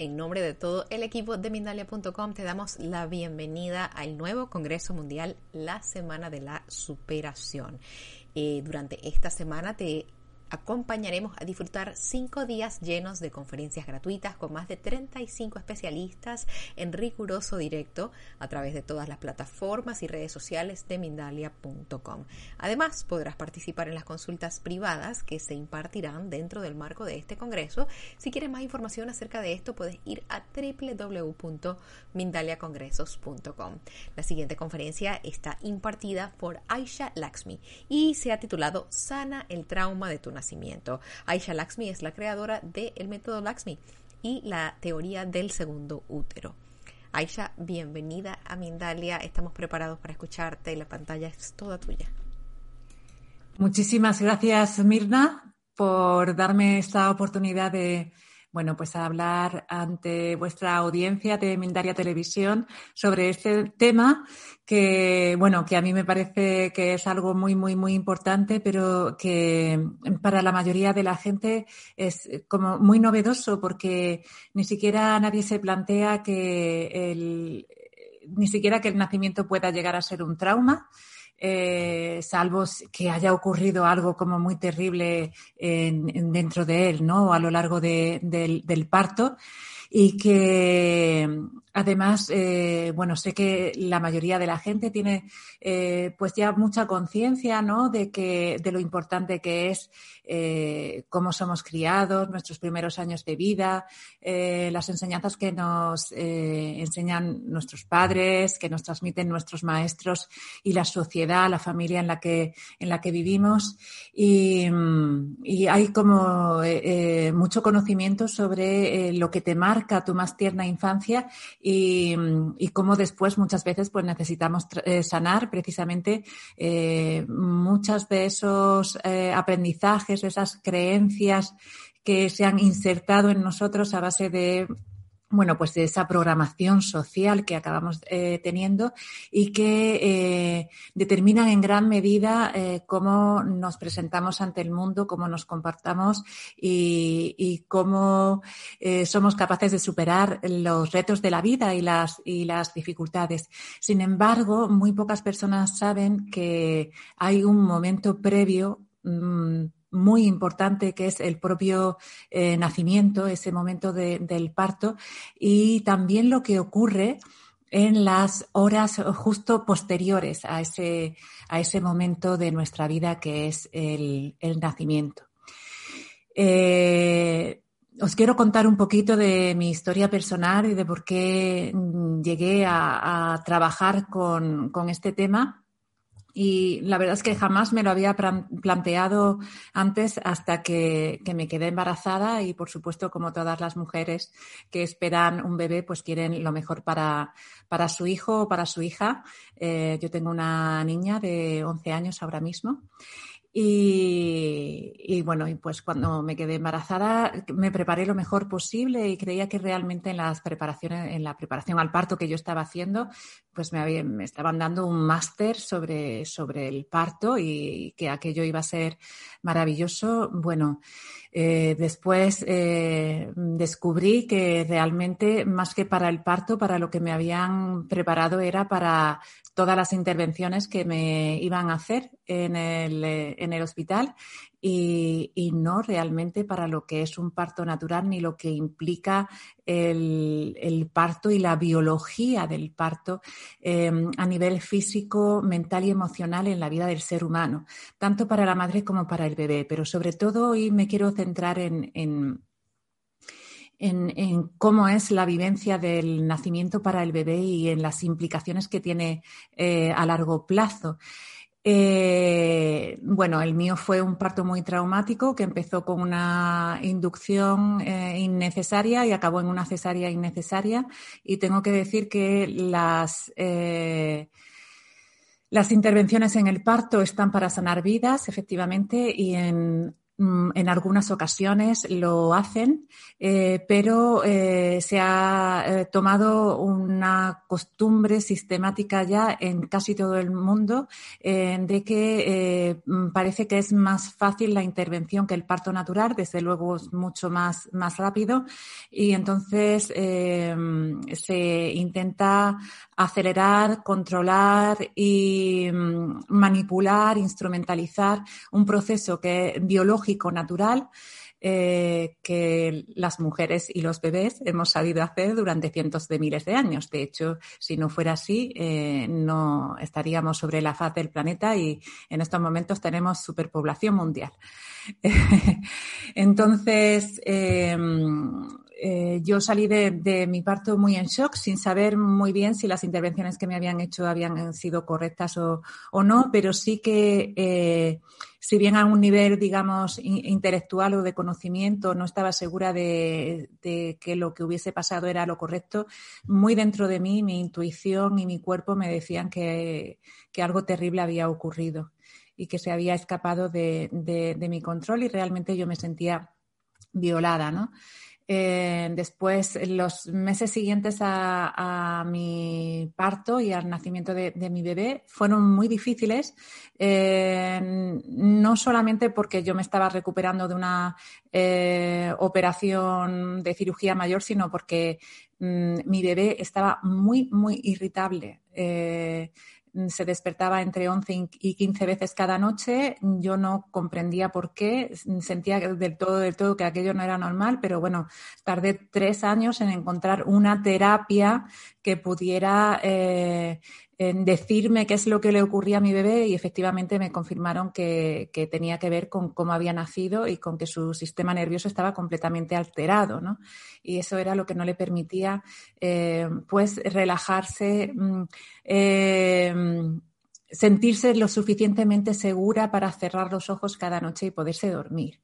En nombre de todo el equipo de Mindalia.com. Te damos la bienvenida al nuevo Congreso Mundial, la Semana de la Superación. Eh, durante esta semana te acompañaremos a disfrutar cinco días llenos de conferencias gratuitas con más de 35 especialistas en riguroso directo a través de todas las plataformas y redes sociales de Mindalia.com. Además, podrás participar en las consultas privadas que se impartirán dentro del marco de este congreso. Si quieres más información acerca de esto, puedes ir a www.mindaliacongresos.com. La siguiente conferencia está impartida por Aisha Laxmi y se ha titulado Sana el trauma de tu nacimiento. Aisha Laxmi es la creadora del método Laxmi y la teoría del segundo útero. Aisha, bienvenida a Mindalia. Estamos preparados para escucharte y la pantalla es toda tuya. Muchísimas gracias, Mirna, por darme esta oportunidad de bueno, pues a hablar ante vuestra audiencia de Mindaria Televisión sobre este tema que, bueno, que a mí me parece que es algo muy, muy, muy importante, pero que para la mayoría de la gente es como muy novedoso porque ni siquiera nadie se plantea que el, ni siquiera que el nacimiento pueda llegar a ser un trauma eh, salvo que haya ocurrido algo como muy terrible en, dentro de él, ¿no? A lo largo del parto y que además, eh, bueno, sé que la mayoría de la gente tiene eh, pues ya mucha conciencia, ¿no? De que, de lo importante que es eh, cómo somos criados, nuestros primeros años de vida, las enseñanzas que nos enseñan nuestros padres, que nos transmiten nuestros maestros y la sociedad, la familia en la que, en la que vivimos. Y, y hay como mucho conocimiento sobre lo que te marca tu más tierna infancia y, y cómo después muchas veces pues necesitamos sanar precisamente muchas de esos aprendizajes esas creencias que se han insertado en nosotros a base de bueno, pues de esa programación social que acabamos eh, teniendo y que eh, determinan en gran medida eh, cómo nos presentamos ante el mundo, cómo nos comportamos y, cómo somos capaces de superar los retos de la vida y las, dificultades. Sin embargo, muy pocas personas saben que hay un momento previo mmm, muy importante que es el propio eh, nacimiento, ese momento de, del parto y también lo que ocurre en las horas justo posteriores a ese, a ese momento de nuestra vida que es el, el nacimiento. Eh, os quiero contar un poquito de mi historia personal y de por qué mm, llegué a, a trabajar con, con este tema y la verdad es que jamás me lo había planteado antes hasta que, me quedé embarazada y, por supuesto, como todas las mujeres que esperan un bebé, pues quieren lo mejor para, para su hijo o para su hija. Eh, yo tengo una niña de 11 años ahora mismo. Y, bueno, y pues cuando me quedé embarazada me preparé lo mejor posible y creía que realmente en las preparaciones, en la preparación al parto que yo estaba haciendo, pues me, me estaban dando un máster sobre, sobre el parto y que aquello iba a ser maravilloso. Bueno, eh, después eh, descubrí que realmente más que para el parto, para lo que me habían preparado era para todas las intervenciones que me iban a hacer en el, eh, en el hospital y, no realmente para lo que es un parto natural ni lo que implica el, parto y la biología del parto em, a nivel físico, mental y emocional en la vida del ser humano, tanto para la madre como para el bebé. Pero sobre todo hoy me quiero centrar en, en en, cómo es la vivencia del nacimiento para el bebé y en las implicaciones que tiene eh, a largo plazo. Eh, bueno, el mío fue un parto muy traumático que empezó con una inducción eh, innecesaria y acabó en una cesárea innecesaria. Y tengo que decir que las, eh, las intervenciones en el parto están para sanar vidas, efectivamente, y en en algunas ocasiones lo hacen, eh, pero eh, se ha eh, tomado una costumbre sistemática ya en casi todo el mundo de que mm, parece que es más fácil la intervención que el parto natural, desde luego es mucho más, más rápido. Y entonces se intenta acelerar, controlar y mm, manipular, instrumentalizar un proceso que biológico natural eh, que las mujeres y los bebés hemos sabido hacer durante cientos de miles de años. De hecho, si no fuera así, eh, no estaríamos sobre la faz del planeta y en estos momentos tenemos superpoblación mundial. Entonces, eh, eh, yo salí de, mi parto muy en shock, sin saber muy bien si las intervenciones que me habían hecho habían sido correctas o, no, pero sí que, eh, si bien a un nivel, digamos, intelectual o de conocimiento no estaba segura de, que lo que hubiese pasado era lo correcto, muy dentro de mí, mi intuición y mi cuerpo me decían que, algo terrible había ocurrido y que se había escapado de, de mi control y realmente yo me sentía violada, ¿no? Eh, después, los meses siguientes a, mi parto y al nacimiento de, mi bebé fueron muy difíciles, eh, no solamente porque yo me estaba recuperando de una eh, operación de cirugía mayor, sino porque mm, mi bebé estaba muy, muy irritable. Mm, se despertaba entre 11 y 15 veces cada noche. Yo no comprendía por qué, sentía del todo, del todo que aquello no era normal, pero bueno, tardé tres años en encontrar una terapia que pudiera eh, en decirme qué es lo que le ocurría a mi bebé y efectivamente me confirmaron que, tenía que ver con cómo había nacido y con que su sistema nervioso estaba completamente alterado, ¿no? Y eso era lo que no le permitía, eh, pues, relajarse, mm, eh, sentirse lo suficientemente segura para cerrar los ojos cada noche y poderse dormir.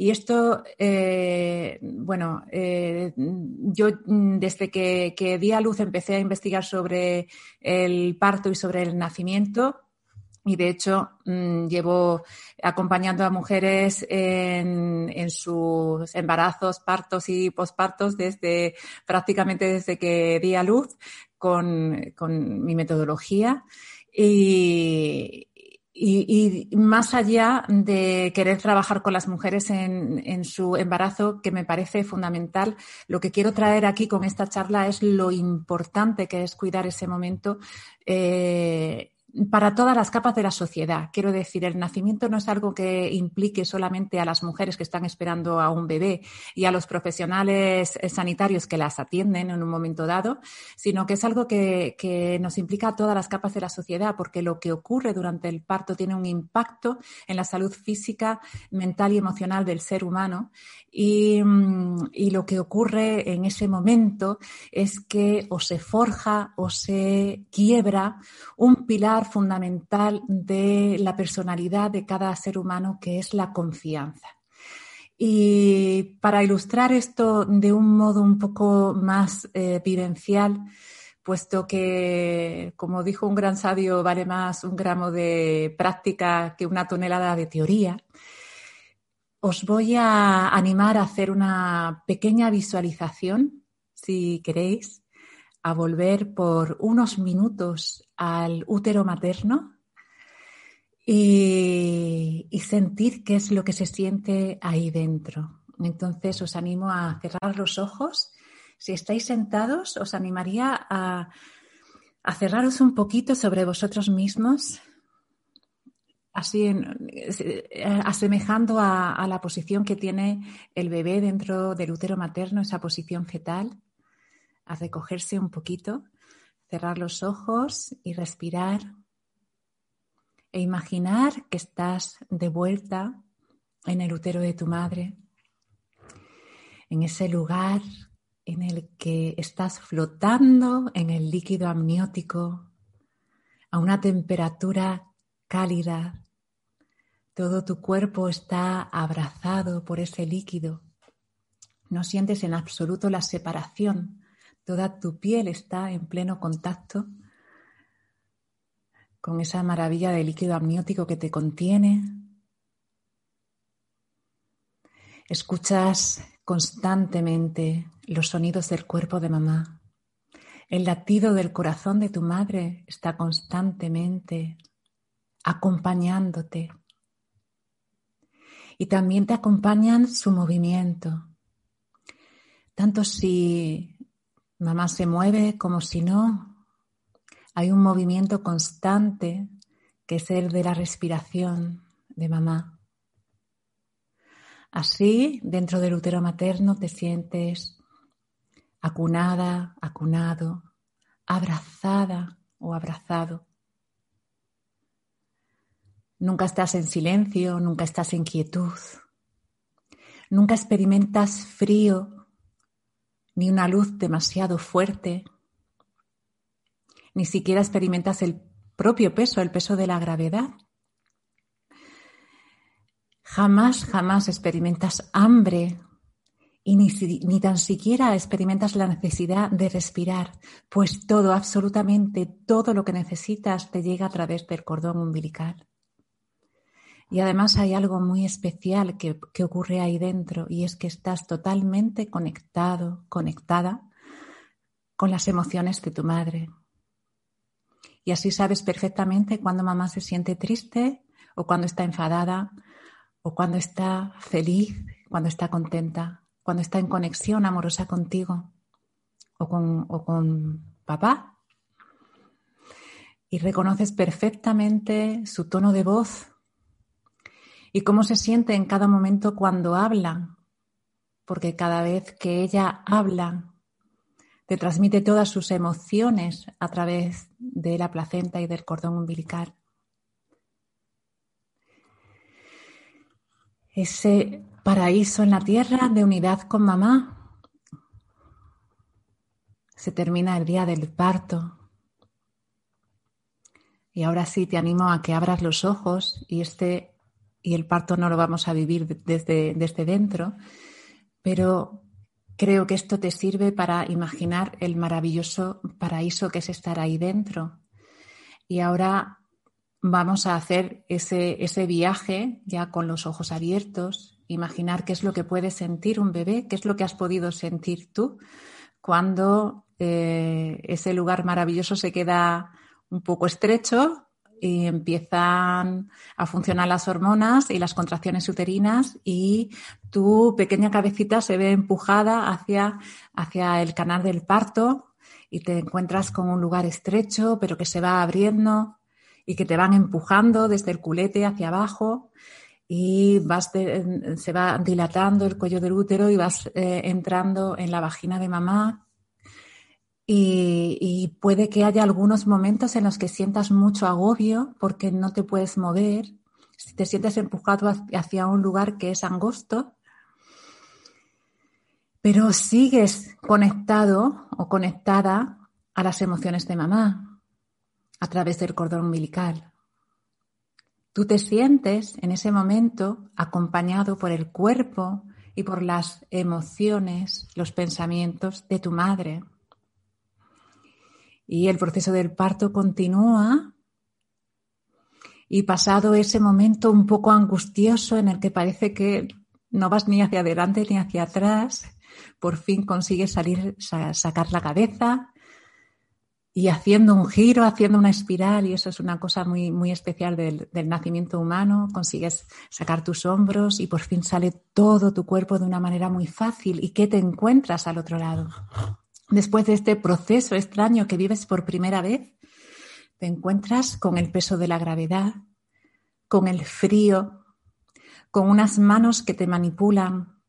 Y esto, eh, bueno, eh, yo mm, desde que, di a luz empecé a investigar sobre el parto y sobre el nacimiento. Y de hecho, mm, llevo acompañando a mujeres en, en, sus embarazos, partos y pospartos desde prácticamente desde que di a luz con, con mi metodología. Y, y, más allá de querer trabajar con las mujeres en, su embarazo, que me parece fundamental, lo que quiero traer aquí con esta charla es lo importante que es cuidar ese momento eh, para todas las capas de la sociedad. Quiero decir, el nacimiento no es algo que implique solamente a las mujeres que están esperando a un bebé y a los profesionales sanitarios que las atienden en un momento dado, sino que es algo que, nos implica a todas las capas de la sociedad, porque lo que ocurre durante el parto tiene un impacto en la salud física, mental y emocional del ser humano. Y, y lo que ocurre en ese momento es que o se forja o se quiebra un pilar fundamental de la personalidad de cada ser humano, que es la confianza. Y para ilustrar esto de un modo un poco más eh, vivencial, puesto que, como dijo un gran sabio, vale más un gramo de práctica que una tonelada de teoría, os voy a animar a hacer una pequeña visualización, si queréis, a volver por unos minutos al útero materno y, sentir qué es lo que se siente ahí dentro. Entonces os animo a cerrar los ojos. Si estáis sentados, os animaría a, cerraros un poquito sobre vosotros mismos, así eh, asemejando a, la posición que tiene el bebé dentro del útero materno, esa posición fetal, a recogerse un poquito, cerrar los ojos y respirar e imaginar que estás de vuelta en el útero de tu madre, en ese lugar en el que estás flotando en el líquido amniótico a una temperatura cálida. Todo tu cuerpo está abrazado por ese líquido. No sientes en absoluto la separación. Toda tu piel está en pleno contacto con esa maravilla de líquido amniótico que te contiene. Escuchas constantemente los sonidos del cuerpo de mamá. El latido del corazón de tu madre está constantemente acompañándote. Y también te acompañan su movimiento. Tanto si mamá se mueve como si no, hay un movimiento constante que es el de la respiración de mamá. Así, dentro del útero materno te sientes acunada, acunado, abrazada o abrazado. Nunca estás en silencio, nunca estás en quietud. Nunca experimentas frío ni una luz demasiado fuerte ni siquiera experimentas el propio peso, el peso de la gravedad. Jamás, jamás experimentas hambre y ni, ni, tan siquiera experimentas la necesidad de respirar, pues todo, absolutamente todo lo que necesitas te llega a través del cordón umbilical. Y además hay algo muy especial que, que ocurre ahí dentro y es que estás totalmente conectado, conectada con las emociones de tu madre, y así sabes perfectamente cuando mamá se siente triste o cuando está enfadada o cuando está feliz, cuando está contenta, cuando está en conexión amorosa contigo o con, o con papá. Y reconoces perfectamente su tono de voz y cómo se siente en cada momento cuando habla, porque cada vez que ella habla, te transmite todas sus emociones a través de la placenta y del cordón umbilical. Ese paraíso en la tierra de unidad con mamá. Se termina el día del parto. Y ahora sí te animo a que abras los ojos y este y el parto no lo vamos a vivir desde, desde dentro, pero Creo que esto te sirve para imaginar el maravilloso paraíso que es estar ahí dentro. Y ahora vamos a hacer ese, ese viaje ya con los ojos abiertos, imaginar qué es lo que puede sentir un bebé, qué es lo que has podido sentir tú cuando eh, ese lugar maravilloso se queda un poco estrecho y empiezan a funcionar las hormonas y las contracciones uterinas y tu pequeña cabecita se ve empujada hacia, hacia el canal del parto y te encuentras con un lugar estrecho pero que se va abriendo y que te van empujando desde el culete hacia abajo y vas se va dilatando el cuello del útero y vas eh, entrando en la vagina de mamá y, puede que haya algunos momentos en los que sientas mucho agobio porque no te puedes mover, si te sientes empujado hacia un lugar que es angosto, pero sigues conectado o conectada a las emociones de mamá a través del cordón umbilical. Tú te sientes en ese momento acompañado por el cuerpo y por las emociones, los pensamientos de tu madre Y el proceso del parto continúa y pasado ese momento un poco angustioso en el que parece que no vas ni hacia adelante ni hacia atrás, por fin consigues salir, sacar la cabeza y haciendo un giro, haciendo una espiral, y eso es una cosa muy, muy especial del, del nacimiento humano, consigues sacar tus hombros y por fin sale todo tu cuerpo de una manera muy fácil. ¿Y qué te encuentras al otro lado? Después de este proceso extraño que vives por primera vez, te encuentras con el peso de la gravedad, con el frío, con unas manos que te manipulan,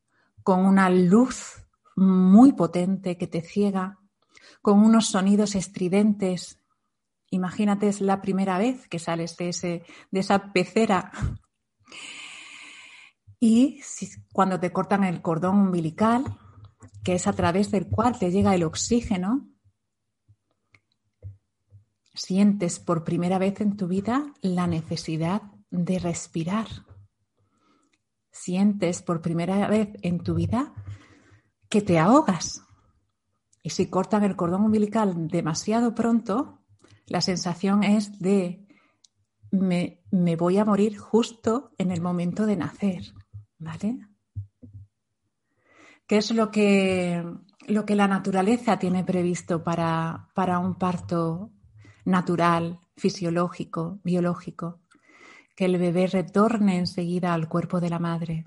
con una luz muy potente que te ciega, con unos sonidos estridentes. Imagínate, es la primera vez que sales de, ese, de esa pecera. Y cuando te cortan el cordón umbilical, que es a través del cual te llega el oxígeno, sientes por primera vez en tu vida la necesidad de respirar. Sientes por primera vez en tu vida que te ahogas. Y si cortan el cordón umbilical demasiado pronto, la sensación es de me, me voy a morir justo en el momento de nacer. ¿Vale? ¿Qué es lo que, lo que la naturaleza tiene previsto para, para un parto natural, fisiológico, biológico, que el bebé retorne enseguida al cuerpo de la madre,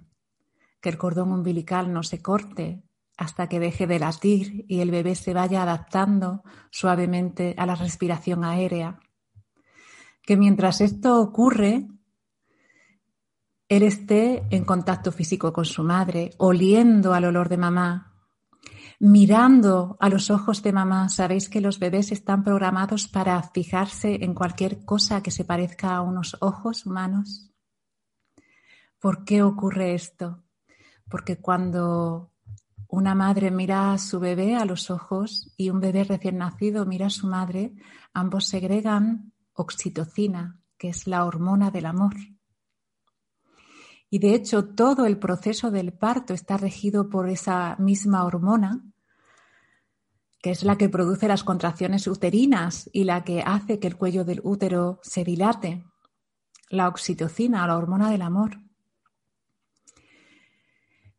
que el cordón umbilical no se corte hasta que deje de latir y el bebé se vaya adaptando suavemente a la respiración aérea, que mientras esto ocurre, él esté en contacto físico con su madre, oliendo al olor de mamá, mirando a los ojos de mamá. Sabéis que los bebés están programados para fijarse en cualquier cosa que se parezca a unos ojos humanos. ¿Por qué ocurre esto? Porque cuando una madre mira a su bebé a los ojos y un bebé recién nacido mira a su madre, ambos segregan oxitocina, que es la hormona del amor. Y de hecho todo el proceso del parto está regido por esa misma hormona, que es la que produce las contracciones uterinas y la que hace que el cuello del útero se dilate, la oxitocina, la hormona del amor.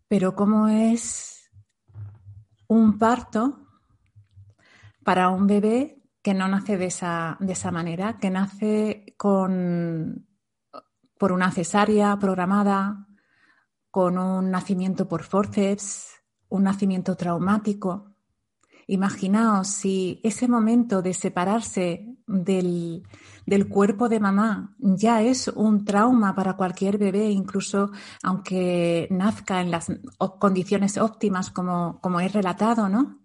Pero ¿cómo es un parto para un bebé que no nace de esa, de esa manera, que nace con por una cesárea programada, con un nacimiento por forceps, un nacimiento traumático. Imaginaos si ese momento de separarse del, del, cuerpo de mamá ya es un trauma para cualquier bebé, incluso aunque nazca en las condiciones óptimas como, como he relatado, ¿no?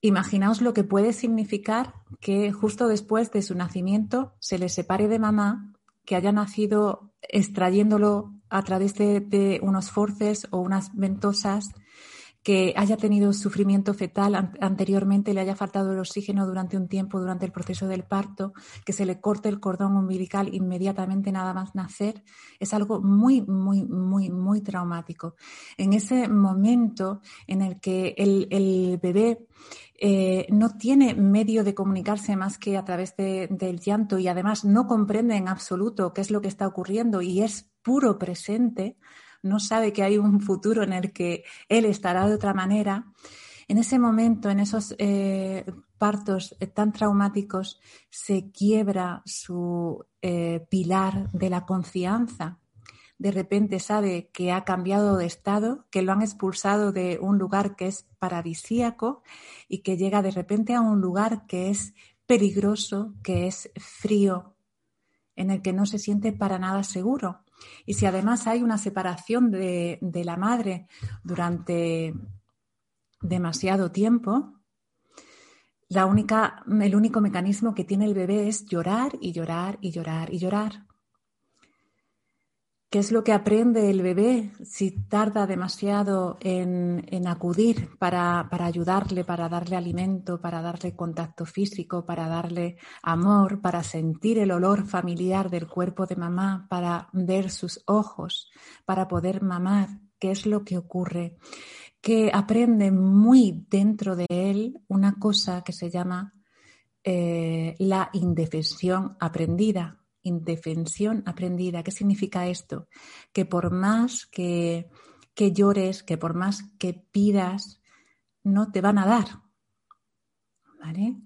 Imaginaos lo que puede significar que justo después de su nacimiento se le separe de mamá que haya nacido extrayéndolo a través de, unos forces o unas ventosas, que haya tenido sufrimiento fetal anteriormente, le haya faltado el oxígeno durante un tiempo durante el proceso del parto, que se le corte el cordón umbilical inmediatamente nada más nacer, es algo muy, muy, muy, muy traumático. En ese momento en el que el, bebé eh, no tiene medio de comunicarse más que a través del llanto y además no comprende en absoluto qué es lo que está ocurriendo y es puro presente, no sabe que hay un futuro en el que él estará de otra manera, en ese momento, en esos eh, partos eh, tan traumáticos, se quiebra su pilar de la confianza de repente sabe que ha cambiado de estado, que lo han expulsado de un lugar que es paradisíaco y que llega de repente a un lugar que es peligroso, que es frío, en el que no se siente para nada seguro. Y si además hay una separación de, de la madre durante demasiado tiempo, la única, el único mecanismo que tiene el bebé es llorar y llorar y llorar y llorar. ¿Qué es lo que aprende el bebé si tarda demasiado en, acudir para, ayudarle, para darle alimento, para darle contacto físico, para darle amor, para sentir el olor familiar del cuerpo de mamá, para ver sus ojos, para poder mamar? ¿Qué es lo que ocurre? Que aprende muy dentro de él una cosa que se llama eh, la indefensión aprendida. Indefensión aprendida. ¿Qué significa esto? Que por más que, que llores, que por más que pidas, no te van a dar. ¿Vale?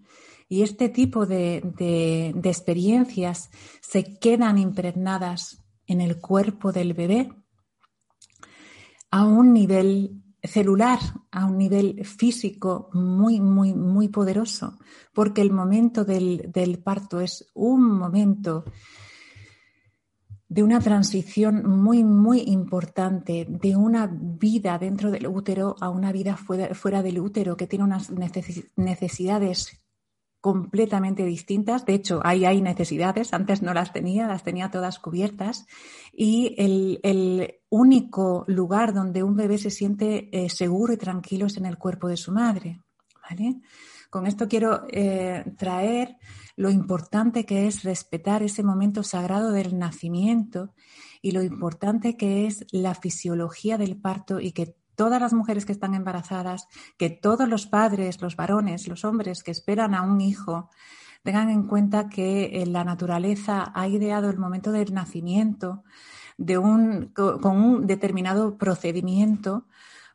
Y este tipo de, de, experiencias se quedan impregnadas en el cuerpo del bebé a un nivel celular, a un nivel físico muy, muy, muy poderoso, porque el momento del, del parto es un momento de una transición muy, muy importante de una vida dentro del útero a una vida fuera, fuera del útero que tiene unas necesidades completamente distintas. De hecho, ahí hay necesidades, antes no las tenía, las tenía todas cubiertas. Y el, único lugar donde un bebé se siente eh, seguro y tranquilo es en el cuerpo de su madre. Con esto quiero eh, traer lo importante que es respetar ese momento sagrado del nacimiento y lo importante que es la fisiología del parto y que todas las mujeres que están embarazadas, que todos los padres, los varones, los hombres que esperan a un hijo, tengan en cuenta que la naturaleza ha ideado el momento del nacimiento de un, con un determinado procedimiento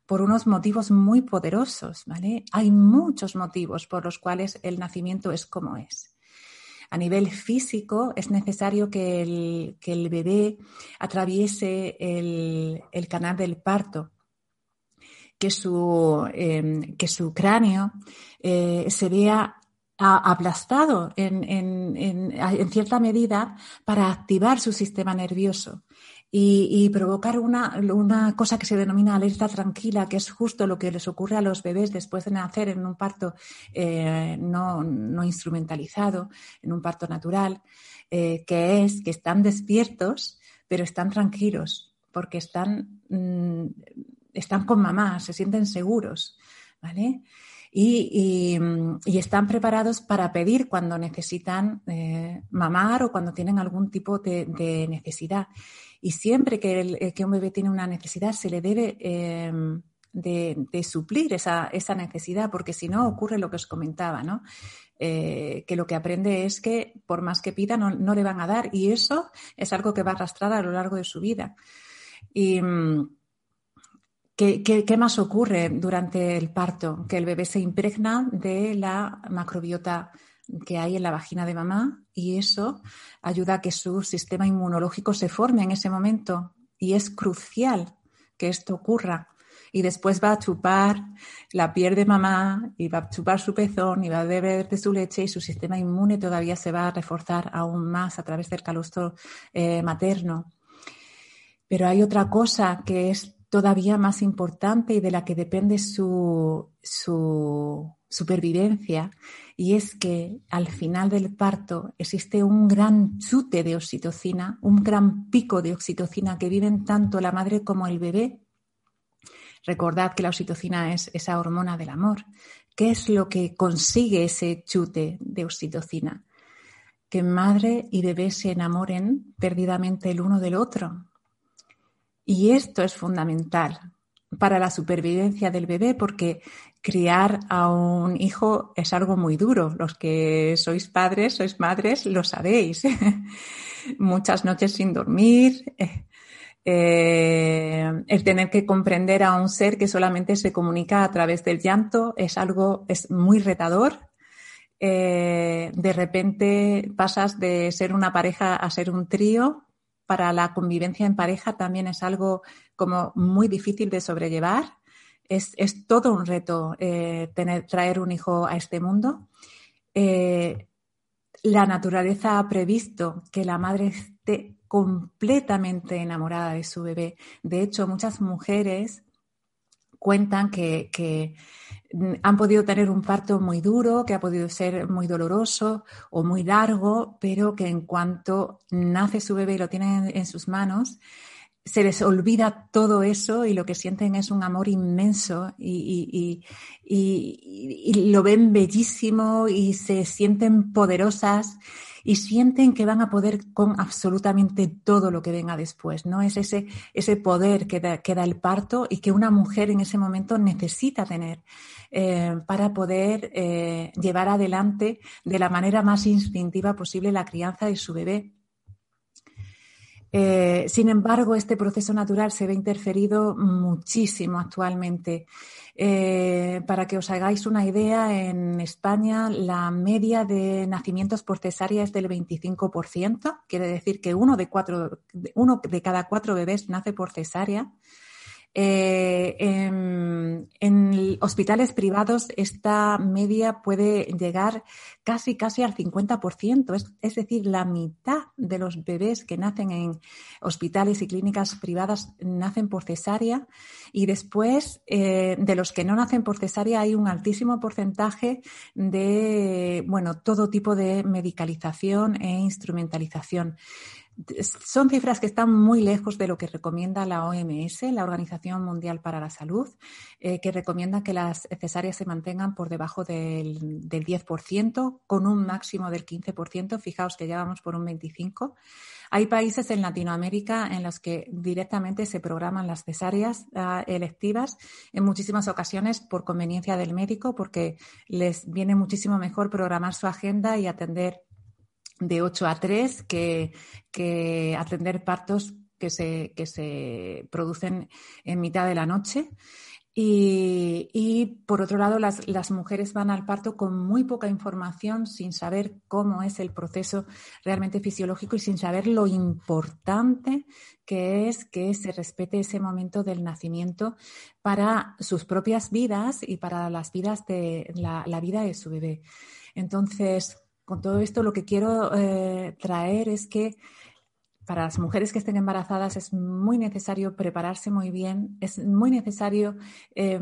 por unos motivos muy poderosos, ¿vale? Hay muchos motivos por los cuales el nacimiento es como es. A nivel físico es necesario que el, bebé atraviese el canal del parto que su, em, que su cráneo eh, se vea aplastado en, en, cierta medida para activar su sistema nervioso y, provocar una, una, cosa que se denomina alerta tranquila, que es justo lo que les ocurre a los bebés después de nacer en un parto eh, no, no, instrumentalizado, en un parto natural, eh, que es que están despiertos, pero están tranquilos, porque están mm, están con mamá, se sienten seguros, ¿vale? Y, están preparados para pedir cuando necesitan eh, mamar o cuando tienen algún tipo de, necesidad. Y siempre que, un bebé tiene una necesidad, se le debe em, de, suplir esa, necesidad, porque si no ocurre lo que os comentaba, ¿no? Eh, que lo que aprende es que por más que pida no, no, le van a dar y eso es algo que va a arrastrar a lo largo de su vida. Y, ¿Qué, más ocurre durante el parto? Que el bebé se impregna de la macrobiota que hay en la vagina de mamá y eso ayuda a que su sistema inmunológico se forme en ese momento y es crucial que esto ocurra. Y después va a chupar la piel de mamá y va a chupar su pezón y va a beber de su leche y su sistema inmune todavía se va a reforzar aún más a través del calostro eh, materno. Pero hay otra cosa que es todavía más importante y de la que depende su, supervivencia, y es que al final del parto existe un gran chute de oxitocina, un gran pico de oxitocina que viven tanto la madre como el bebé. Recordad que la oxitocina es esa hormona del amor. ¿Qué es lo que consigue ese chute de oxitocina? Que madre y bebé se enamoren perdidamente el uno del otro, y esto es fundamental para la supervivencia del bebé porque criar a un hijo es algo muy duro. Los que sois padres, sois madres, lo sabéis. Muchas noches sin dormir, eh, el tener que comprender a un ser que solamente se comunica a través del llanto es algo, es muy retador. Eh, de repente pasas de ser una pareja a ser un trío para la convivencia en pareja también es algo como muy difícil de sobrellevar. Es, todo un reto eh, tener, traer un hijo a este mundo. Eh, la naturaleza ha previsto que la madre esté completamente enamorada de su bebé. De hecho, muchas mujeres cuentan que, han podido tener un parto muy duro, que ha podido ser muy doloroso o muy largo, pero que en cuanto nace su bebé y lo tienen en, sus manos, se les olvida todo eso y lo que sienten es un amor inmenso y, y, lo ven bellísimo y se sienten poderosas y sienten que van a poder con absolutamente todo lo que venga después, ¿no? Es ese, ese poder que da, que da el parto y que una mujer en ese momento necesita tener eh, para poder eh, llevar adelante de la manera más instintiva posible la crianza de su bebé. Eh, sin embargo, este proceso natural se ve interferido muchísimo actualmente. Eh, para que os hagáis una idea, en España la media de nacimientos por cesárea es del 25%, quiere decir que uno de, cuatro, uno de cada cuatro bebés nace por cesárea. Eh, en, hospitales privados esta media puede llegar casi casi al 50%, es, es, decir, la mitad de los bebés que nacen en hospitales y clínicas privadas nacen por cesárea y después eh, de los que no nacen por cesárea hay un altísimo porcentaje de bueno todo tipo de medicalización e instrumentalización. Son cifras que están muy lejos de lo que recomienda la OMS, la Organización Mundial para la Salud, eh, que recomienda que las cesáreas se mantengan por debajo del, del 10%, con un máximo del 15%. Fijaos que ya vamos por un 25%. Hay países en Latinoamérica en los que directamente se programan las cesáreas uh, electivas en muchísimas ocasiones por conveniencia del médico, porque les viene muchísimo mejor programar su agenda y atender de 8 a 3 que, que atender partos que se, que se producen en mitad de la noche. Y, y, por otro lado, las, las, mujeres van al parto con muy poca información, sin saber cómo es el proceso realmente fisiológico y sin saber lo importante que es que se respete ese momento del nacimiento para sus propias vidas y para las vidas de la, la vida de su bebé. Entonces, con todo esto lo que quiero eh, traer es que para las mujeres que estén embarazadas es muy necesario prepararse muy bien, es muy necesario eh,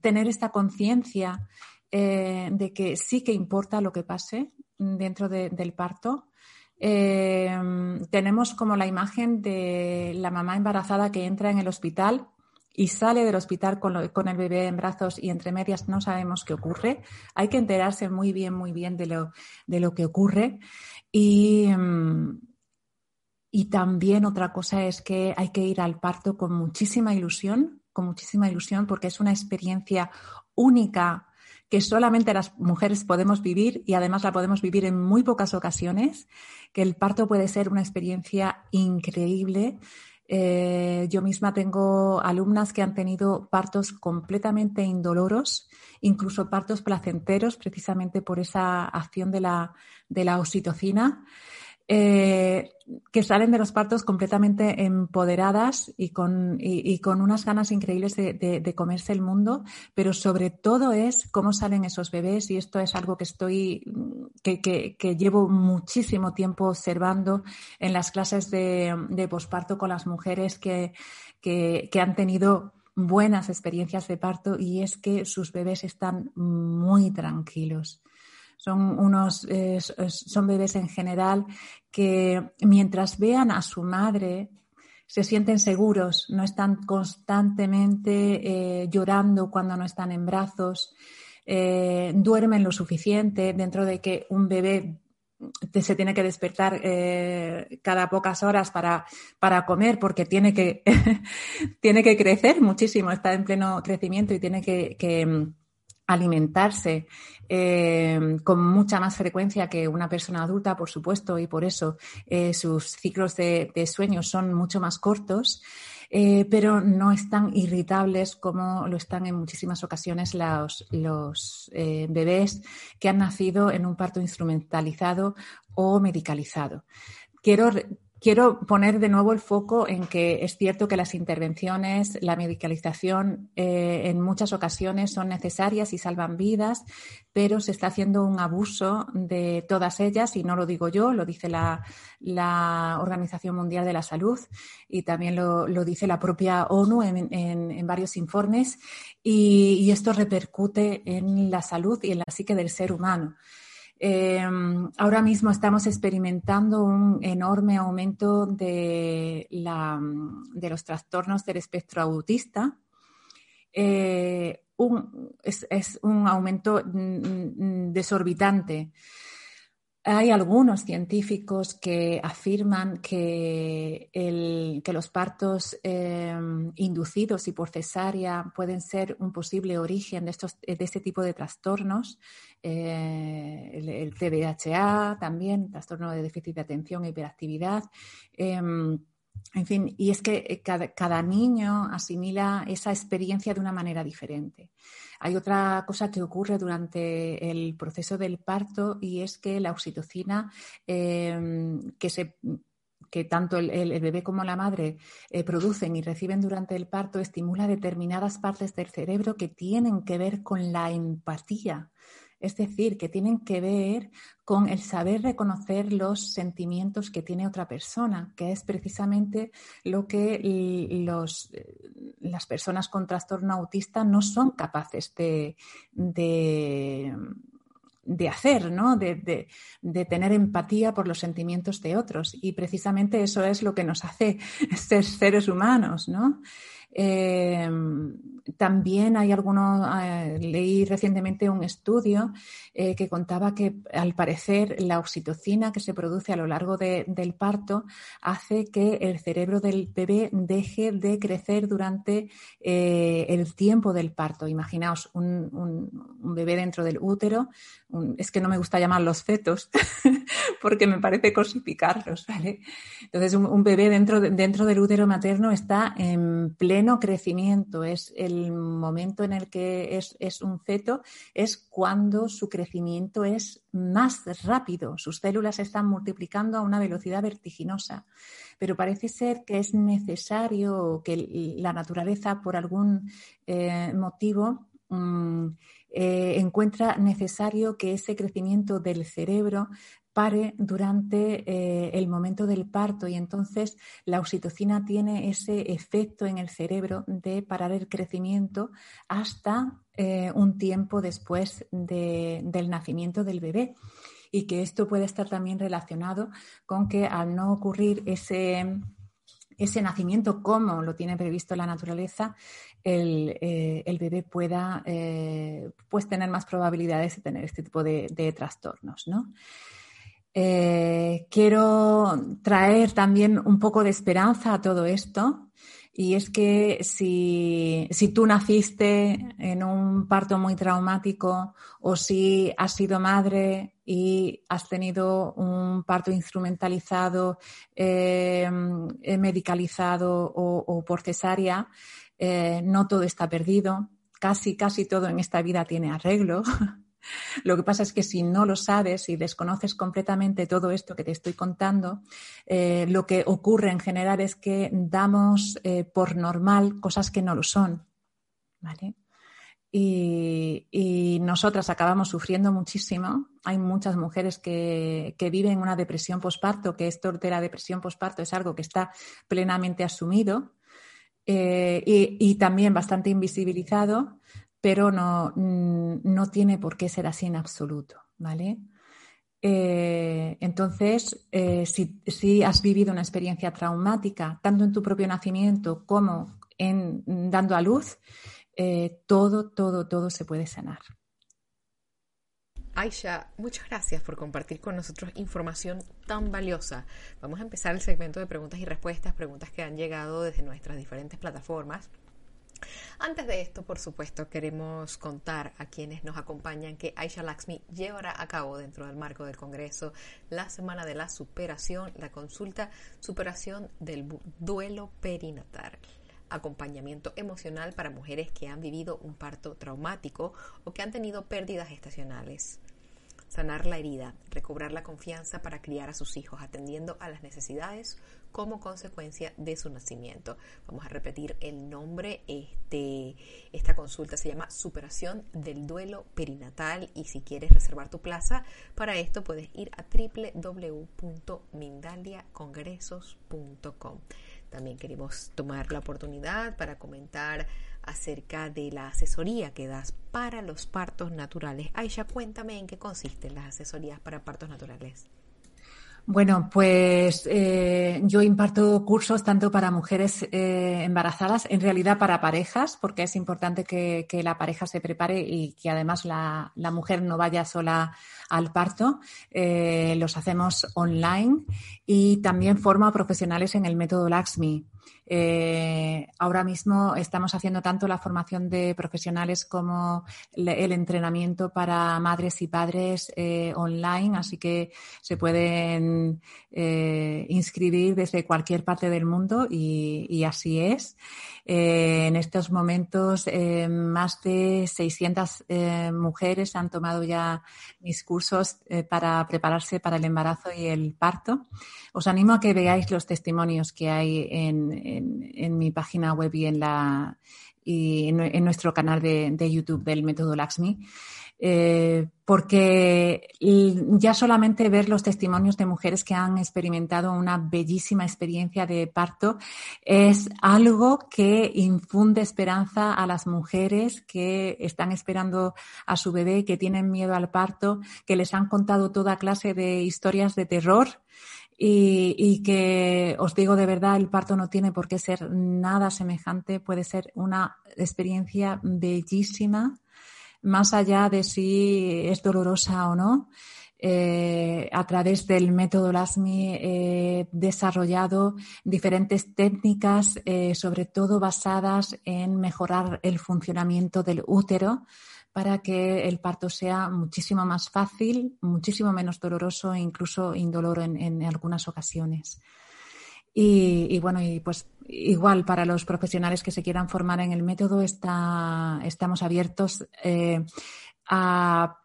tener esta conciencia eh, de que sí que importa lo que pase dentro de, del parto. Em, tenemos como la imagen de la mamá embarazada que entra en el hospital y sale del hospital con, el bebé en brazos y entre medias no sabemos qué ocurre. Hay que enterarse muy bien, muy bien de lo, de lo que ocurre. Y, mm, y también otra cosa es que hay que ir al parto con muchísima ilusión, con muchísima ilusión, porque es una experiencia única que solamente las mujeres podemos vivir y además la podemos vivir en muy pocas ocasiones, que el parto puede ser una experiencia increíble eh, yo misma tengo alumnas que han tenido partos completamente indoloros, incluso partos placenteros, precisamente por esa acción de la, de la oxitocina. Eh, que salen de los partos completamente empoderadas y con, y, con unas ganas increíbles de, de, comerse el mundo, pero sobre todo es cómo salen esos bebés y esto es algo que estoy, que, que, llevo muchísimo tiempo observando en las clases de, de posparto con las mujeres que, que han tenido buenas experiencias de parto y es que sus bebés están muy tranquilos son unos, eh, son bebés en general que mientras vean a su madre se sienten seguros, no están constantemente eh, llorando cuando no están en brazos, eh, duermen lo suficiente dentro de que un bebé se tiene que despertar eh, cada pocas horas para, para comer porque tiene que, tiene que crecer muchísimo, está en pleno crecimiento y tiene que alimentarse eh, con mucha más frecuencia que una persona adulta, por supuesto, y por eso eh, sus ciclos de, de, sueño son mucho más cortos, eh, pero no están irritables como lo están en muchísimas ocasiones los, los bebés que han nacido en un parto instrumentalizado o medicalizado. Quiero Quiero poner de nuevo el foco en que es cierto que las intervenciones, la medicalización eh, en muchas ocasiones son necesarias y salvan vidas, pero se está haciendo un abuso de todas ellas y no lo digo yo, lo dice la, Organización Mundial de la Salud y también lo, dice la propia ONU en varios informes y, y esto repercute en la salud y en la psique del ser humano. Eh, ahora mismo estamos experimentando un enorme aumento de, los trastornos del espectro autista. Eh, es, un aumento mm, mm, desorbitante. Hay algunos científicos que afirman que, los partos em, inducidos y por cesárea pueden ser un posible origen de, estos, de este tipo de trastornos. Eh, el, TDAH también, trastorno de déficit de atención e hiperactividad. Em, en fin, y es que eh, cada, niño asimila esa experiencia de una manera diferente. Hay otra cosa que ocurre durante el proceso del parto y es que la oxitocina em, que tanto el, bebé como la madre eh, producen y reciben durante el parto estimula determinadas partes del cerebro que tienen que ver con la empatía. Es decir, que tienen que ver con el saber reconocer los sentimientos que tiene otra persona, que es precisamente lo que los, eh, las personas con trastorno autista no son capaces de, de, hacer, ¿no? De, de, tener empatía por los sentimientos de otros. Y precisamente eso es lo que nos hace ser seres humanos, ¿no? Eh, también hay algunos, eh, leí recientemente un estudio eh, que contaba que al parecer la oxitocina que se produce a lo largo del parto hace que el cerebro del bebé deje de crecer durante el tiempo del parto. Imaginaos un, bebé dentro del útero, es que no me gusta llamarlos fetos porque me parece cosificarlos, ¿vale? Entonces un, bebé dentro, dentro del útero materno está en pleno crecimiento, es el momento en el que es, un feto, es cuando su crecimiento es más rápido, sus células están multiplicando a una velocidad vertiginosa. Pero parece ser que es necesario que la naturaleza, por algún eh, motivo, mm, eh, encuentra necesario que ese crecimiento del cerebro pare durante eh, el momento del parto y entonces la oxitocina tiene ese efecto en el cerebro de parar el crecimiento hasta eh, un tiempo después del nacimiento del bebé y que esto puede estar también relacionado con que al no ocurrir ese, ese nacimiento como lo tiene previsto la naturaleza, el, eh, bebé pueda pues tener más probabilidades de tener este tipo de, de trastornos. ¿no? Eh, quiero traer también un poco de esperanza a todo esto. Y es que si, tú naciste en un parto muy traumático o si has sido madre y has tenido un parto instrumentalizado, eh, medicalizado o, por cesárea, eh, no todo está perdido. Casi, casi todo en esta vida tiene arreglo. Lo que pasa es que si no lo sabes y desconoces completamente todo esto que te estoy contando, eh, lo que ocurre en general es que damos eh, por normal cosas que no lo son. ¿Vale? Y, nosotras acabamos sufriendo muchísimo. Hay muchas mujeres que, viven una depresión posparto, que esto de la depresión posparto es algo que está plenamente asumido eh, y, también bastante invisibilizado, pero no, no tiene por qué ser así en absoluto, ¿vale? Eh, entonces, eh, si, has vivido una experiencia traumática, tanto en tu propio nacimiento como en dando a luz, eh, todo, todo, todo se puede sanar. Aisha, muchas gracias por compartir con nosotros información tan valiosa. Vamos a empezar el segmento de preguntas y respuestas, preguntas que han llegado desde nuestras diferentes plataformas. Antes de esto, por supuesto, queremos contar a quienes nos acompañan que Aisha Laxmi llevará a cabo dentro del marco del Congreso la Semana de la Superación, la consulta Superación del Duelo Perinatal acompañamiento emocional para mujeres que han vivido un parto traumático o que han tenido pérdidas estacionales sanar la herida, recobrar la confianza para criar a sus hijos, atendiendo a las necesidades como consecuencia de su nacimiento. Vamos a repetir el nombre. Este, esta consulta se llama Superación del Duelo Perinatal y si quieres reservar tu plaza para esto puedes ir a www.mindaliacongresos.com. También queremos tomar la oportunidad para comentar acerca de la asesoría que das para los partos naturales. Aisha, cuéntame en qué consisten las asesorías para partos naturales. Bueno, pues eh, yo imparto cursos tanto para mujeres eh, embarazadas, en realidad para parejas, porque es importante que, la pareja se prepare y que además la, mujer no vaya sola al parto. Eh, los hacemos online y también formo a profesionales en el método Laxmi. Eh, ahora mismo estamos haciendo tanto la formación de profesionales como el entrenamiento para madres y padres eh, online, así que se pueden eh, inscribir desde cualquier parte del mundo y, así es. en estos momentos, más de 600 mujeres han tomado ya mis cursos para prepararse para el embarazo y el parto. Os animo a que veáis los testimonios que hay en en, mi página web y en, la, y en, nuestro canal de, YouTube del método Laxmi. Eh, porque ya solamente ver los testimonios de mujeres que han experimentado una bellísima experiencia de parto es algo que infunde esperanza a las mujeres que están esperando a su bebé, que tienen miedo al parto, que les han contado toda clase de historias de terror y, que os digo de verdad, el parto no tiene por qué ser nada semejante, puede ser una experiencia bellísima, más allá de si es dolorosa o no. Eh, a través del método LASMI he desarrollado diferentes técnicas, eh, sobre todo basadas en mejorar el funcionamiento del útero, para que el parto sea muchísimo más fácil, muchísimo menos doloroso e incluso indoloro en, algunas ocasiones. Y, bueno, y pues igual para los profesionales que se quieran formar en el método, está, estamos abiertos eh, a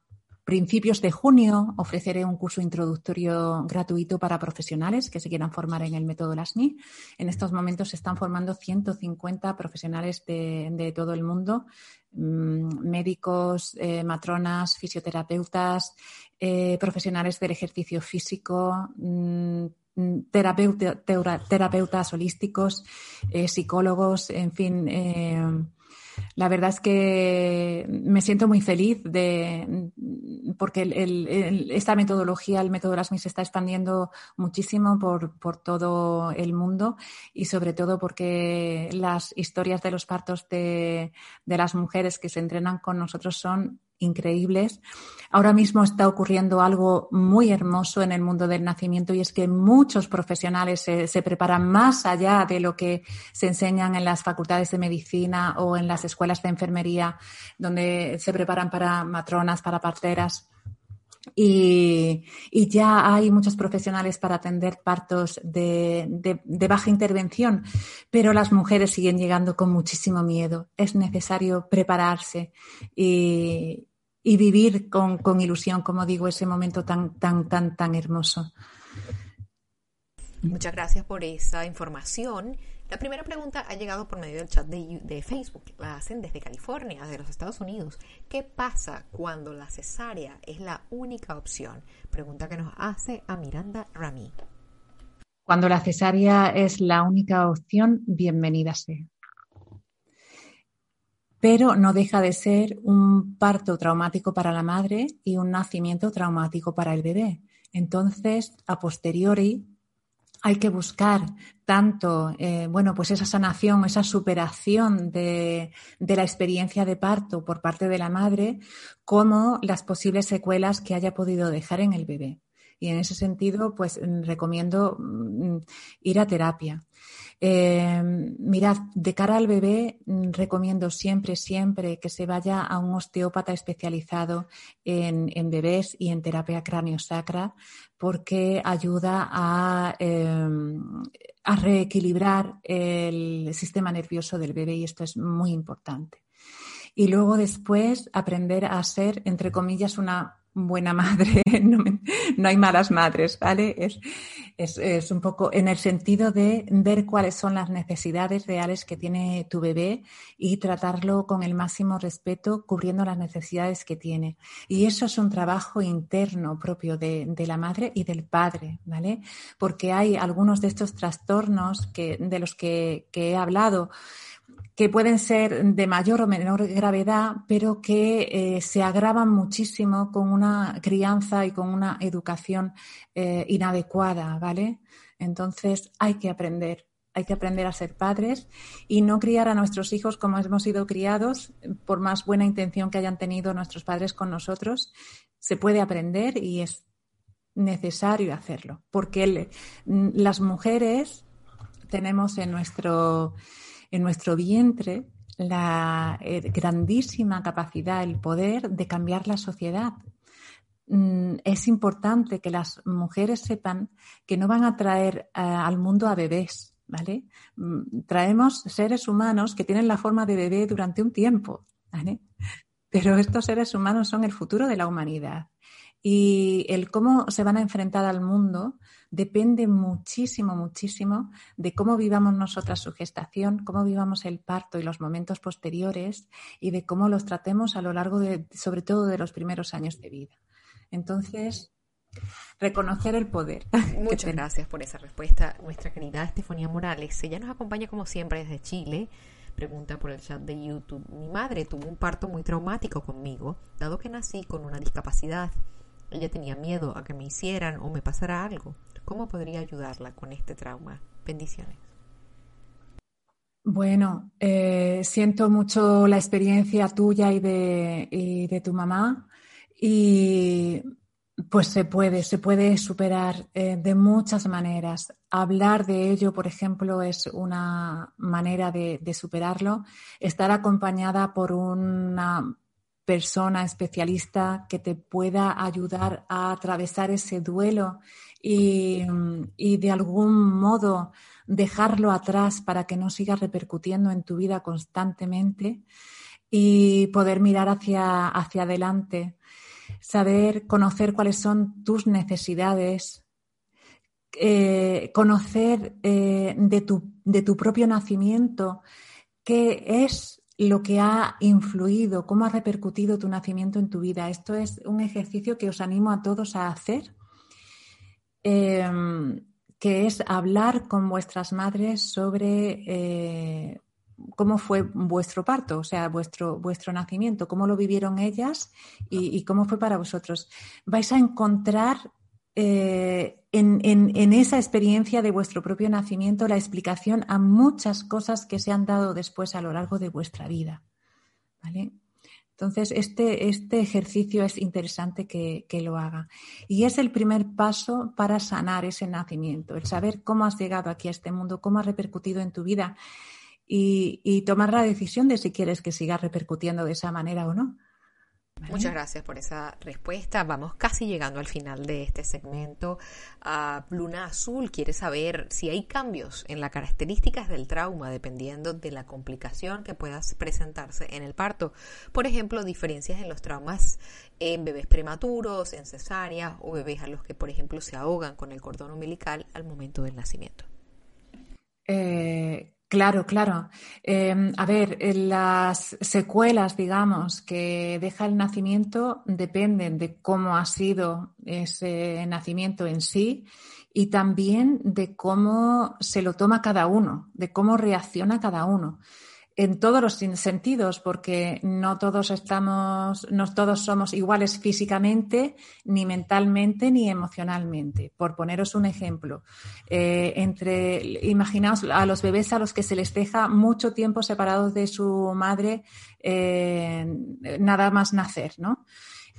principios de junio ofreceré un curso introductorio gratuito para profesionales que se quieran formar en el método LASMI. En estos momentos se están formando 150 profesionales de, todo el mundo, mm, médicos, eh, matronas, fisioterapeutas, eh, profesionales del ejercicio físico, mm, terapeutas holísticos, eh, psicólogos, en fin la verdad es que me siento muy feliz de, porque esta metodología, el método Erasmus, se está expandiendo muchísimo por, por, todo el mundo y sobre todo porque las historias de los partos de, de las mujeres que se entrenan con nosotros son increíbles. Ahora mismo está ocurriendo algo muy hermoso en el mundo del nacimiento y es que muchos profesionales se, preparan más allá de lo que se enseñan en las facultades de medicina o en las escuelas de enfermería, donde se preparan para matronas, para parteras. Y, ya hay muchos profesionales para atender partos de, de, baja intervención, pero las mujeres siguen llegando con muchísimo miedo. Es necesario prepararse y, y vivir con, con, ilusión, como digo, ese momento tan, tan, tan, tan hermoso. Muchas gracias por esa información. La primera pregunta ha llegado por medio del chat de, de, Facebook. La hacen desde California, desde los Estados Unidos. ¿Qué pasa cuando la cesárea es la única opción? Pregunta que nos hace a Miranda Rami. Cuando la cesárea es la única opción, bienvenida sea pero no deja de ser un parto traumático para la madre y un nacimiento traumático para el bebé. Entonces, a posteriori, hay que buscar tanto, eh, bueno, pues esa sanación, esa superación de, de, la experiencia de parto por parte de la madre, como las posibles secuelas que haya podido dejar en el bebé. Y en ese sentido, pues recomiendo mm, ir a terapia. Eh, mirad, de cara al bebé, mm, recomiendo siempre, siempre que se vaya a un osteópata especializado en, bebés y en terapia cráneo-sacra, porque ayuda a, em, a reequilibrar el sistema nervioso del bebé y esto es muy importante. Y luego después aprender a ser, entre comillas, una buena madre, no, hay malas madres, ¿vale? Es, es, un poco en el sentido de ver cuáles son las necesidades reales que tiene tu bebé y tratarlo con el máximo respeto, cubriendo las necesidades que tiene. Y eso es un trabajo interno propio de, de la madre y del padre, ¿vale? Porque hay algunos de estos trastornos que, de los que he hablado que pueden ser de mayor o menor gravedad, pero que eh, se agravan muchísimo con una crianza y con una educación eh, inadecuada, ¿vale? Entonces hay que aprender, hay que aprender a ser padres y no criar a nuestros hijos como hemos sido criados, por más buena intención que hayan tenido nuestros padres con nosotros. Se puede aprender y es necesario hacerlo, porque las mujeres tenemos en nuestro en nuestro vientre la eh, grandísima capacidad, el poder de cambiar la sociedad. Mm, es importante que las mujeres sepan que no van a traer eh, al mundo a bebés, ¿vale? Mm, traemos seres humanos que tienen la forma de bebé durante un tiempo, ¿vale? Pero estos seres humanos son el futuro de la humanidad. Y el cómo se van a enfrentar al mundo depende muchísimo, muchísimo de cómo vivamos nosotras su gestación, cómo vivamos el parto y los momentos posteriores y de cómo los tratemos a lo largo de, sobre todo, de los primeros años de vida. Entonces, reconocer el poder. Muchas gracias por esa respuesta. Nuestra querida Estefanía Morales, ella nos acompaña como siempre desde Chile. Pregunta por el chat de YouTube. Mi madre tuvo un parto muy traumático conmigo, dado que nací con una discapacidad. Ella tenía miedo a que me hicieran o me pasara algo. ¿Cómo podría ayudarla con este trauma? Bendiciones. Bueno, eh, siento mucho la experiencia tuya y de, tu mamá y pues se puede, se puede superar eh, de muchas maneras. Hablar de ello, por ejemplo, es una manera de, de superarlo. Estar acompañada por una persona especialista que te pueda ayudar a atravesar ese duelo y, de algún modo dejarlo atrás para que no siga repercutiendo en tu vida constantemente y poder mirar hacia, hacia adelante, saber conocer cuáles son tus necesidades, eh, conocer eh, de, tu, de tu propio nacimiento qué es lo que ha influido, cómo ha repercutido tu nacimiento en tu vida. Esto es un ejercicio que os animo a todos a hacer Em, que es hablar con vuestras madres sobre eh, cómo fue vuestro parto, o sea, vuestro, vuestro nacimiento, cómo lo vivieron ellas y, cómo fue para vosotros. Vais a encontrar eh, en, esa experiencia de vuestro propio nacimiento la explicación a muchas cosas que se han dado después a lo largo de vuestra vida. ¿Vale? Entonces, este, este ejercicio es interesante que, lo haga. Y es el primer paso para sanar ese nacimiento, el saber cómo has llegado aquí a este mundo, cómo ha repercutido en tu vida y, y tomar la decisión de si quieres que siga repercutiendo de esa manera o no. Muchas gracias por esa respuesta. Vamos casi llegando al final de este segmento. Uh, Luna Azul quiere saber si hay cambios en las características del trauma dependiendo de la complicación que pueda presentarse en el parto. Por ejemplo, diferencias en los traumas en bebés prematuros, en cesárea o bebés a los que, por ejemplo, se ahogan con el cordón umbilical al momento del nacimiento. Eh, Claro, claro. Em, a ver, las secuelas, digamos, que deja el nacimiento dependen de cómo ha sido ese nacimiento en sí y también de cómo se lo toma cada uno, de cómo reacciona cada uno en todos los sentidos, porque no todos estamos, no todos somos iguales físicamente, ni mentalmente, ni emocionalmente. Por poneros un ejemplo, eh, entre, imaginaos a los bebés a los que se les deja mucho tiempo separados de su madre, eh, nada más nacer, ¿no?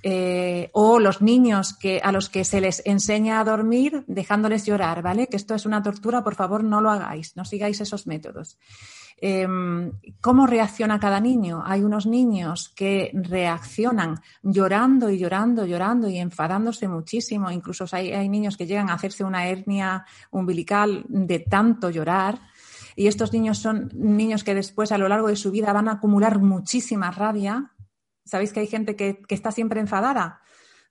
Eh, o los niños que, a los que se les enseña a dormir dejándoles llorar, ¿vale? Que esto es una tortura, por favor, no lo hagáis, no sigáis esos métodos. Em, ¿Cómo reacciona cada niño? Hay unos niños que reaccionan llorando y llorando, llorando y enfadándose muchísimo. Incluso hay, hay niños que llegan a hacerse una hernia umbilical de tanto llorar. Y estos niños son niños que después a lo largo de su vida van a acumular muchísima rabia. ¿Sabéis que hay gente que, que está siempre enfadada?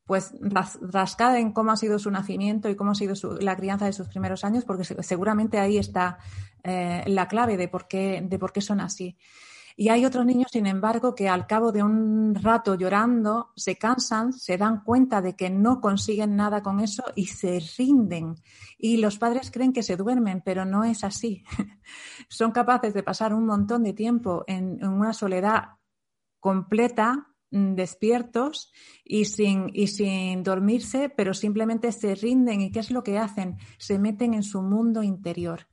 Pues rascada en cómo ha sido su nacimiento y cómo ha sido la crianza de sus primeros años, porque seguramente ahí está eh, la clave de por, qué, de por qué son así. Y hay otros niños, sin embargo, que al cabo de un rato llorando se cansan, se dan cuenta de que no consiguen nada con eso y se rinden. Y los padres creen que se duermen, pero no es así. Son capaces de pasar un montón de tiempo en, una soledad completa despiertos y sin, y sin dormirse, pero simplemente se rinden. ¿Y qué es lo que hacen? Se meten en su mundo interior.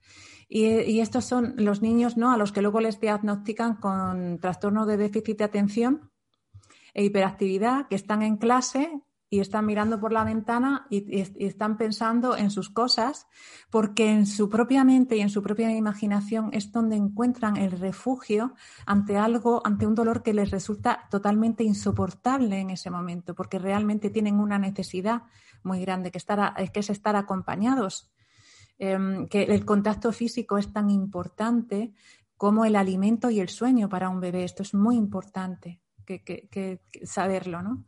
Y, estos son los niños ¿no? a los que luego les diagnostican con trastorno de déficit de atención e hiperactividad, que están en clase y están mirando por la ventana y, están pensando en sus cosas, porque en su propia mente y en su propia imaginación es donde encuentran el refugio ante algo, ante un dolor que les resulta totalmente insoportable en ese momento, porque realmente tienen una necesidad muy grande, que, estar es estar acompañados Em, que el contacto físico es tan importante como el alimento y el sueño para un bebé. Esto es muy importante que, saberlo, ¿no?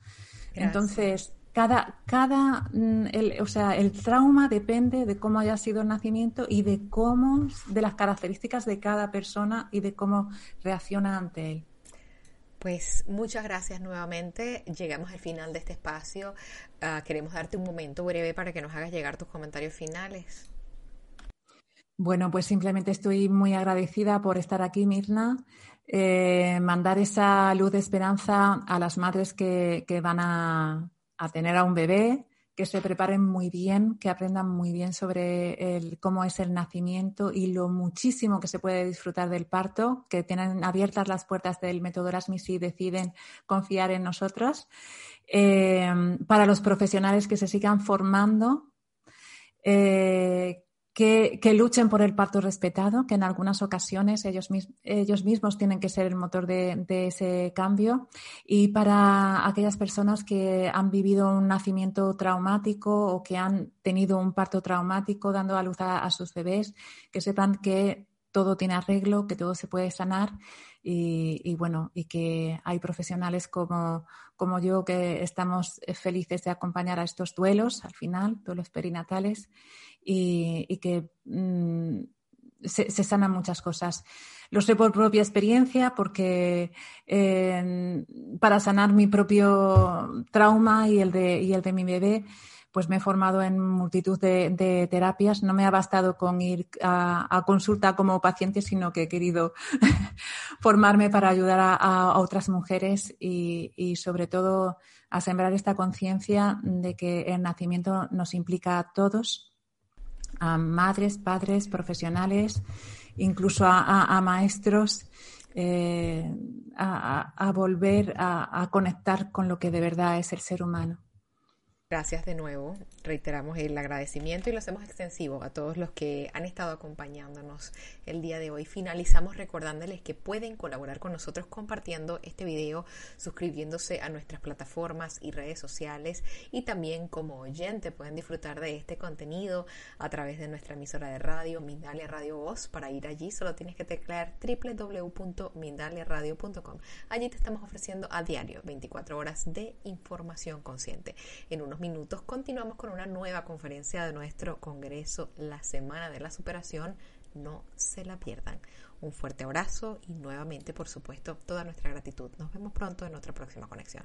Entonces, cada, cada mm, el, o sea, el trauma depende de cómo haya sido el nacimiento y de cómo, de las características de cada persona y de cómo reacciona ante él. Pues muchas gracias nuevamente. Llegamos al final de este espacio. Ah, queremos darte un momento breve para que nos hagas llegar tus comentarios finales. Bueno, pues simplemente estoy muy agradecida por estar aquí, Mirna. Eh, mandar esa luz de esperanza a las madres que, van a, tener a un bebé, que se preparen muy bien, que aprendan muy bien sobre cómo es el nacimiento y lo muchísimo que se puede disfrutar del parto, que tienen abiertas las puertas del método Erasmus y deciden confiar en nosotros. Eh, para los profesionales que se sigan formando, eh, que, luchen por el parto respetado, que en algunas ocasiones ellos, mismos tienen que ser el motor de, ese cambio. Y para aquellas personas que han vivido un nacimiento traumático o que han tenido un parto traumático dando a luz a, sus bebés, que sepan que todo tiene arreglo, que todo se puede sanar y, bueno, y que hay profesionales como, como yo que estamos felices de acompañar a estos duelos al final, duelos perinatales y, que mm, se, sanan muchas cosas. Lo sé por propia experiencia porque para sanar mi propio trauma y el de, y el de mi bebé, pues me he formado en multitud de, terapias. No me ha bastado con ir a, consulta como paciente, sino que he querido formarme para ayudar a, otras mujeres y, y, sobre todo a sembrar esta conciencia de que el nacimiento nos implica a todos a madres, padres, profesionales, incluso a, maestros, eh, a, volver a conectar con lo que de verdad es el ser humano. Gracias de nuevo. Reiteramos el agradecimiento y lo hacemos extensivo a todos los que han estado acompañándonos el día de hoy. Finalizamos recordándoles que pueden colaborar con nosotros compartiendo este video, suscribiéndose a nuestras plataformas y redes sociales y también como oyente pueden disfrutar de este contenido a través de nuestra emisora de radio, Mindalia Radio Voz. Para ir allí solo tienes que teclear www.mindaliaradio.com. Allí te estamos ofreciendo a diario 24 horas de información consciente. En unos minutos continuamos con una nueva conferencia de nuestro Congreso, la Semana de la Superación. No se la pierdan. Un fuerte abrazo y nuevamente, por supuesto, toda nuestra gratitud. Nos vemos pronto en otra próxima conexión.